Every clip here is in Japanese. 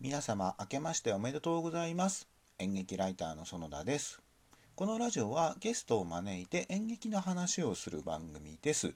皆様明けましておめでとうございます。演劇ライターの園田です。このラジオはゲストを招いて演劇の話をする番組です。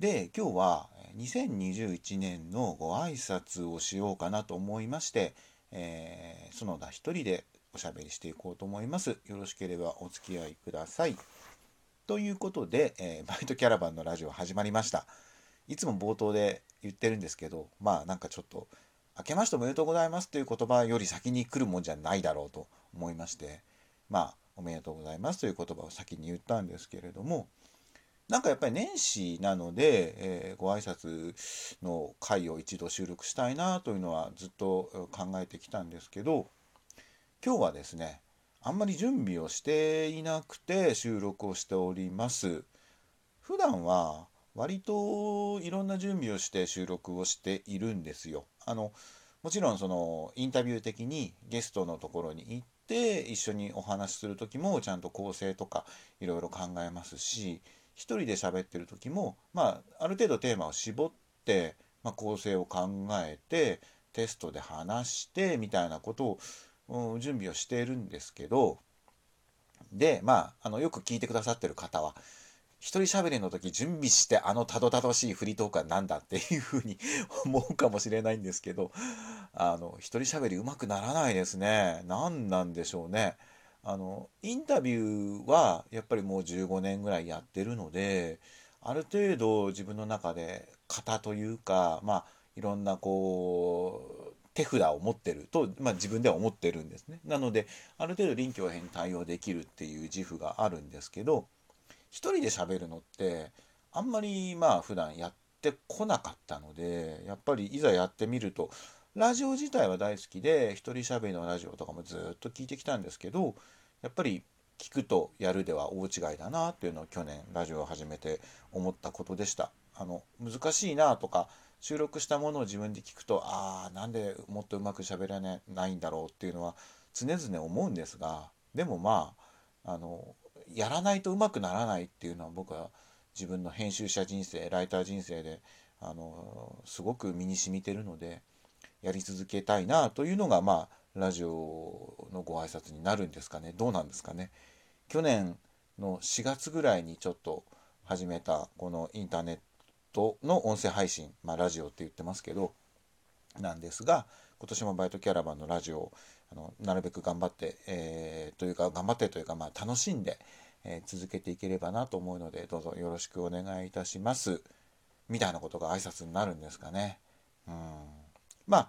で今日は2021年のご挨拶をしようかなと思いまして、えー、園田一人でおしゃべりしていこうと思います。よろしければお付き合いください。ということで、えー、バイトキャラバンのラジオ始まりました。いつも冒頭で言ってるんですけどまあなんかちょっと明けましておめでとうございますという言葉より先に来るもんじゃないだろうと思いましてまあおめでとうございますという言葉を先に言ったんですけれどもなんかやっぱり年始なので、えー、ご挨拶の回を一度収録したいなというのはずっと考えてきたんですけど今日はですねあんまり準備をしていなくて収録をしております。普段は割といろんな準備をして収録をしているんですよ。あのもちろんそのインタビュー的にゲストのところに行って一緒にお話しする時もちゃんと構成とかいろいろ考えますし一人で喋ってる時もまあある程度テーマを絞って、まあ、構成を考えてテストで話してみたいなことを、うん、準備をしているんですけどでまああのよく聞いてくださってる方は一人喋りの時準備してあのたどたどしいフリートークは何だっていうふうに思うかもしれないんですけど、あの、一人喋りうまくならないですね。何なんでしょうね。あの、インタビューはやっぱりもう15年ぐらいやってるので、ある程度自分の中で型というか、まあ、いろんなこう、手札を持ってると、まあ、自分では思ってるんですね。なので、ある程度臨機応変に対応できるっていう自負があるんですけど、一人で喋るのってあんまりまあ普段やってこなかったのでやっぱりいざやってみるとラジオ自体は大好きで一人喋りのラジオとかもずっと聞いてきたんですけどやっぱり聞くとやるでは大違いだなっていうのを去年ラジオを始めて思ったことでした。あの難しいなとか収録したものを自分で聞くとああなんでもっとうまく喋らないんだろうっていうのは常々思うんですがでもまああのやらないとうまくならないっていうのは僕は自分の編集者人生ライター人生であのすごく身に染みてるのでやり続けたいなというのがまあラジオのご挨拶になるんですかね。どうなんですかね。去年の4月ぐらいにちょっと始めたこのインターネットの音声配信、まあ、ラジオって言ってますけどなんですが今年もバイトキャラバンのラジオあのなるべく頑張って、えー、というか頑張ってというか、まあ、楽しんで、えー、続けていければなと思うのでどうぞよろしくお願いいたしますみたいなことが挨拶になるんですかね。うんまあ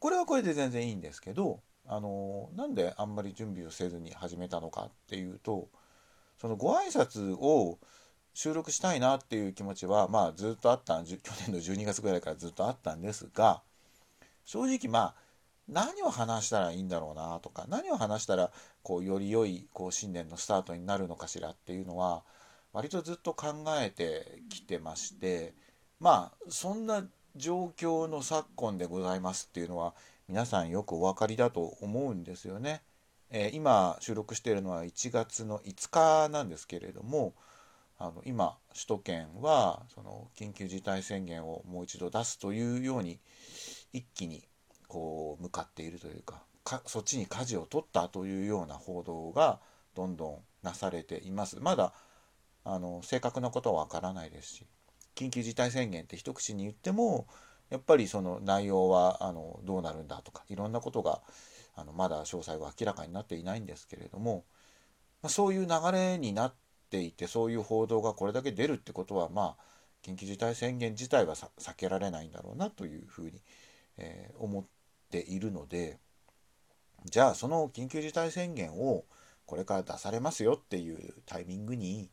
これはこれで全然いいんですけどあのなんであんまり準備をせずに始めたのかっていうとそのご挨拶を収録したいなっていう気持ちはまあずっとあった去年の12月ぐらいからずっとあったんですが正直まあ何を話したらいいんだろうなとか何を話したらこうより良いこう新年のスタートになるのかしらっていうのは割とずっと考えてきてましてまあそんな状況の昨今でございますっていうのは皆さんよくお分かりだと思うんですよね。えー、今収録しているのは1月の5日なんですけれどもあの今首都圏はその緊急事態宣言をもう一度出すというように一気にこう向かっているというかかそっちに舵を取ったというような報道がどんどんなされています。まだあの正確なことはわからないですし緊急事態宣言って一口に言ってもやっぱりその内容はあのどうなるんだとかいろんなことがあのまだ詳細は明らかになっていないんですけれども、まあ、そういう流れになっていてそういう報道がこれだけ出るってことはまあ緊急事態宣言自体は避けられないんだろうなというふうにえー、思っているのでじゃあその緊急事態宣言をこれから出されますよっていうタイミングに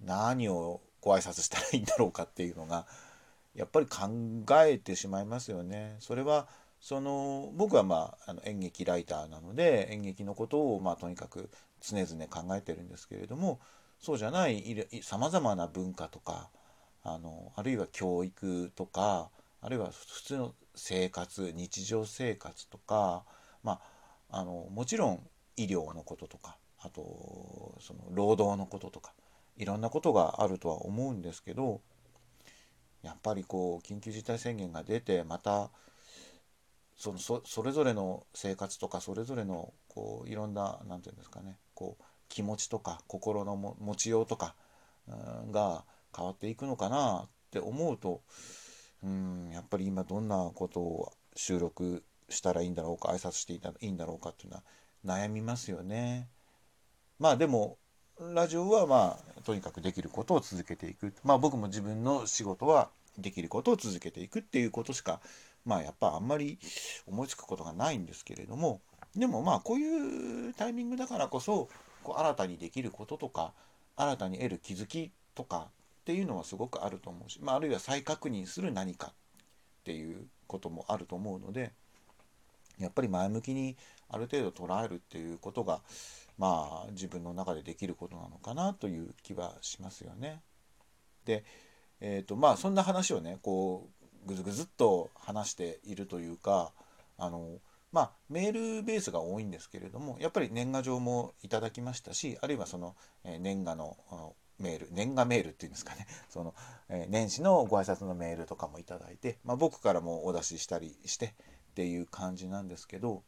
何をご挨拶したらいいんだろうかっていうのがやっぱり考えてしまいますよね。それはその僕はまああの演劇ライターなので演劇のことをまあとにかく常々考えてるんですけれどもそうじゃないさまざまな文化とかあのあるいは教育とかあるいは普通の生活日常生活とか、まあ、あのもちろん医療のこととかあとその労働のこととかいろんなことがあるとは思うんですけどやっぱりこう緊急事態宣言が出てまたそのそそれぞれの生活とかそれぞれのこういろんな何て言うんですかねこう気持ちとか心の持ちようとか、が変わっていくのかなって思うとうんやっぱり今どんなことを収録したらいいんだろうか挨拶していいんだろうかっていうのは悩みますよね。まあでもラジオはまあとにかくできることを続けていくまあ僕も自分の仕事はできることを続けていくっていうことしかまあやっぱあんまり思いつくことがないんですけれどもでもまあこういうタイミングだからこそこう新たにできることとか新たに得る気づきとかっていうのはすごくあると思うし、まあ、あるいは再確認する何かっていうこともあると思うのでやっぱり前向きにある程度捉えるっていうことがまあ自分の中でできることなのかなという気はしますよね。で、えーとまあ、そんな話をねこうぐずぐずっと話しているというかあのまあ、メールベースが多いんですけれどもやっぱり年賀状もいただきましたしあるいはその、年賀のメール年賀メールっていうんですかね その、え年始のご挨拶のメールとかもいただいて、まあ、僕からもお出ししたりしてっていう感じなんですけど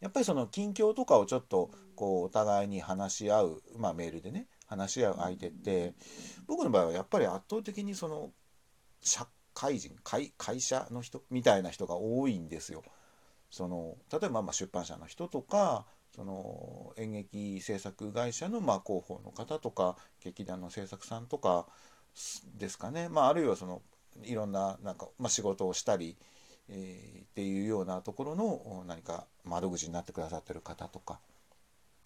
やっぱりその近況とかをちょっとこうお互いに話し合う、まあ、メールでね話し合う相手って僕の場合はやっぱり圧倒的にその社会人会会社の人みたいな人が多いんですよ。その例えばま出版社の人とかその演劇制作会社のまあ広報の方とか劇団の制作さんとかですかね、まあ、あるいはそのいろんななんか、まあ、仕事をしたり、えー、っていうようなところの何か窓口になってくださってる方とか。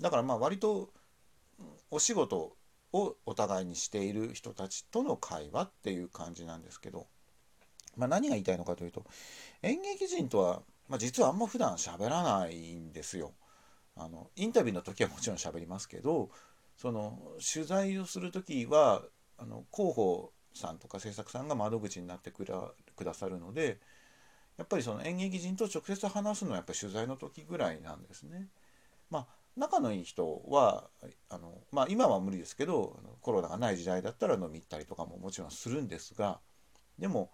だからまあ割とお仕事をお互いにしている人たちとの会話っていう感じなんですけど、まあ、何が言いたいのかというと演劇人とはまあ、実はあんま普段喋らないんですよ。あのインタビューの時はもちろん喋りますけどその取材をする時はあの広報さんとか制作さんが窓口になってくらくださるのでやっぱりその演劇人と直接話すのはやっぱり取材の時ぐらいなんですね。まあ仲のいい人はあの、まあ、今は無理ですけどコロナがない時代だったら飲み行ったりとかももちろんするんですがでも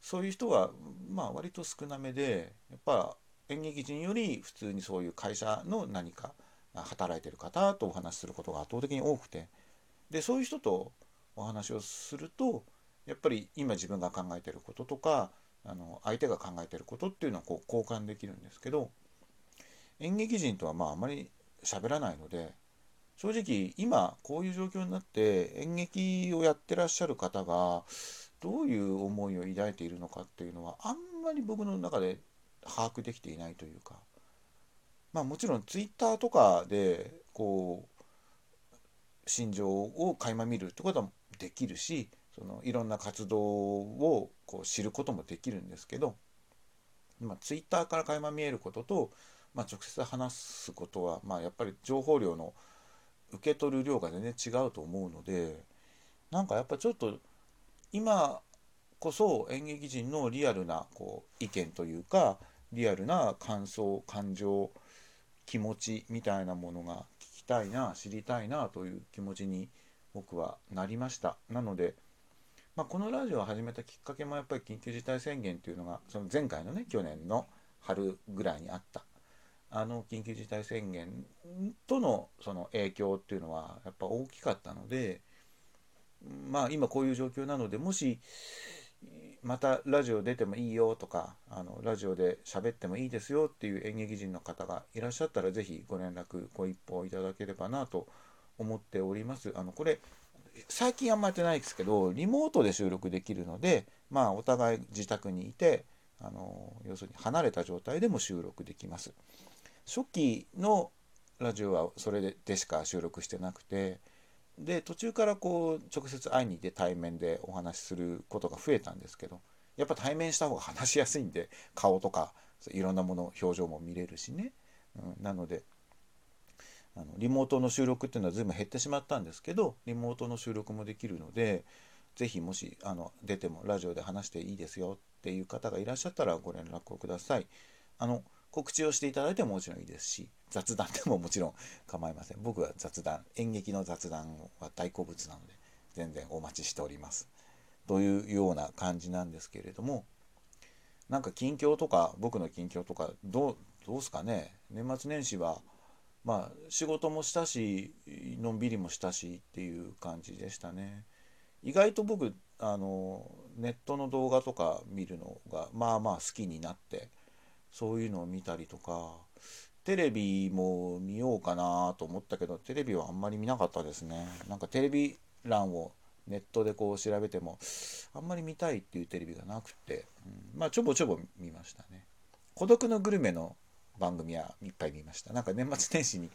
そういう人はまあ割と少なめでやっぱ演劇人より普通にそういう会社の何か働いてる方とお話しすることが圧倒的に多くて。でそういう人とお話をするとやっぱり今自分が考えてることとかあの相手が考えてることっていうのはこう交換できるんですけど演劇人とはまああまり喋らないので正直今こういう状況になって演劇をやってらっしゃる方がどういう思いを抱いているのかっていうのはあんまり僕の中で把握できていないというか。まあもちろんツイッターとかでこう心情を垣間見るってことはできるしそのいろんな活動をこう知ることもできるんですけど、まあ、ツイッターから垣間見えることと、まあ、直接話すことは、まあ、やっぱり情報量の受け取る量が全然違うと思うのでなんかやっぱちょっと今こそ演劇人のリアルなこう意見というかリアルな感想感情気持ちみたいなものが聞きたいな知りたいなという気持ちに僕はなりました。なので、まあ、このラジオを始めたきっかけもやっぱり緊急事態宣言っていうのがその前回のね去年の春ぐらいにあった。あの緊急事態宣言とのその影響っていうのはやっぱ大きかったのでまあ今こういう状況なのでもしまたラジオ出てもいいよとかあのラジオで喋ってもいいですよっていう演劇人の方がいらっしゃったら是非ご連絡ご一報いただければなと思っております。あのこれ最近あんまやってないですけどリモートで収録できるのでまあお互い自宅にいてあの要するに離れた状態でも収録できます。初期のラジオはそれでしか収録してなくてで途中からこう直接会いに行って対面でお話しすることが増えたんですけどやっぱ対面した方が話しやすいんで顔とかいろんなもの表情も見れるしね、うん、なのであのリモートの収録っていうのは随分減ってしまったんですけどリモートの収録もできるので是非もしあの出てもラジオで話していいですよっていう方がいらっしゃったらご連絡をください。あの告知をしていただいてももちろんいいですし雑談でももちろん構いません。僕は雑談演劇の雑談は大好物なので全然お待ちしております。というような感じなんですけれどもなんか近況とか僕の近況とかどうどうすかね？年末年始はまあ仕事もしたしのんびりもしたしっていう感じでしたね。意外と僕あのネットの動画とか見るのがまあまあ好きになってそういうのを見たりとかテレビも見ようかなと思ったけどテレビはあんまり見なかったですね。なんかテレビ欄をネットでこう調べてもあんまり見たいっていうテレビがなくて、うん、まあちょぼちょぼ見ましたね。孤独のグルメの番組はいっぱい見ました。なんか年末年始に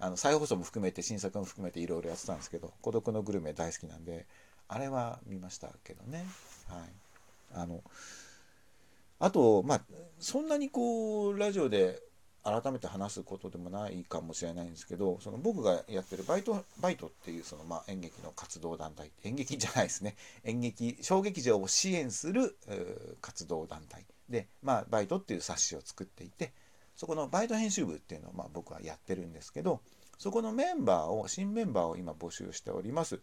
あの再放送も含めて新作も含めていろいろやってたんですけど孤独のグルメ大好きなんであれは見ましたけどね。はい。あのあとまあそんなにこうラジオで改めて話すことでもないかもしれないんですけどその僕がやってるバイトバイトっていうそのまあ演劇の活動団体演劇じゃないですね演劇小劇場を支援する活動団体で、まあ、 BITE っていう冊子を作っていてそこの BITE 編集部っていうのをまあ僕はやってるんですけどそこのメンバーを新メンバーを今募集しております。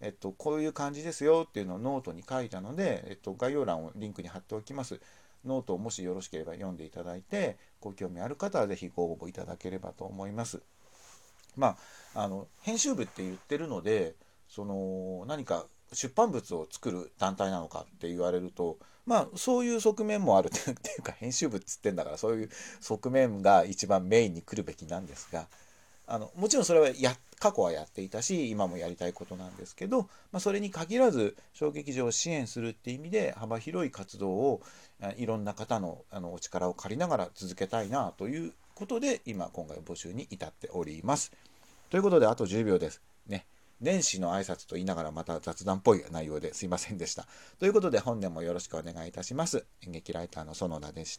えっと、こういう感じですよっていうのをノートに書いたので、えっと、概要欄をリンクに貼っておきます。ノートをもしよろしければ読んでいただいて、ご興味ある方は是非ご応募いただければと思います。まあ、あの、編集部って言ってるので、その、何か出版物を作る団体なのかって言われると、まあ、そういう側面もある っていうか、編集部っつってんだから、そういう側面が一番メインに来るべきなんですが、あのもちろんそれはや過去はやっていたし今もやりたいことなんですけど、まあ、それに限らず小劇場を支援するっていう意味で幅広い活動をいろんな方のあのお力を借りながら続けたいなということで今今回募集に至っております。ということであと10秒です。ね。年始の挨拶と言いながらまた雑談っぽい内容ですいませんでした。ということで本年もよろしくお願いいたします。演劇ライターの園田でした。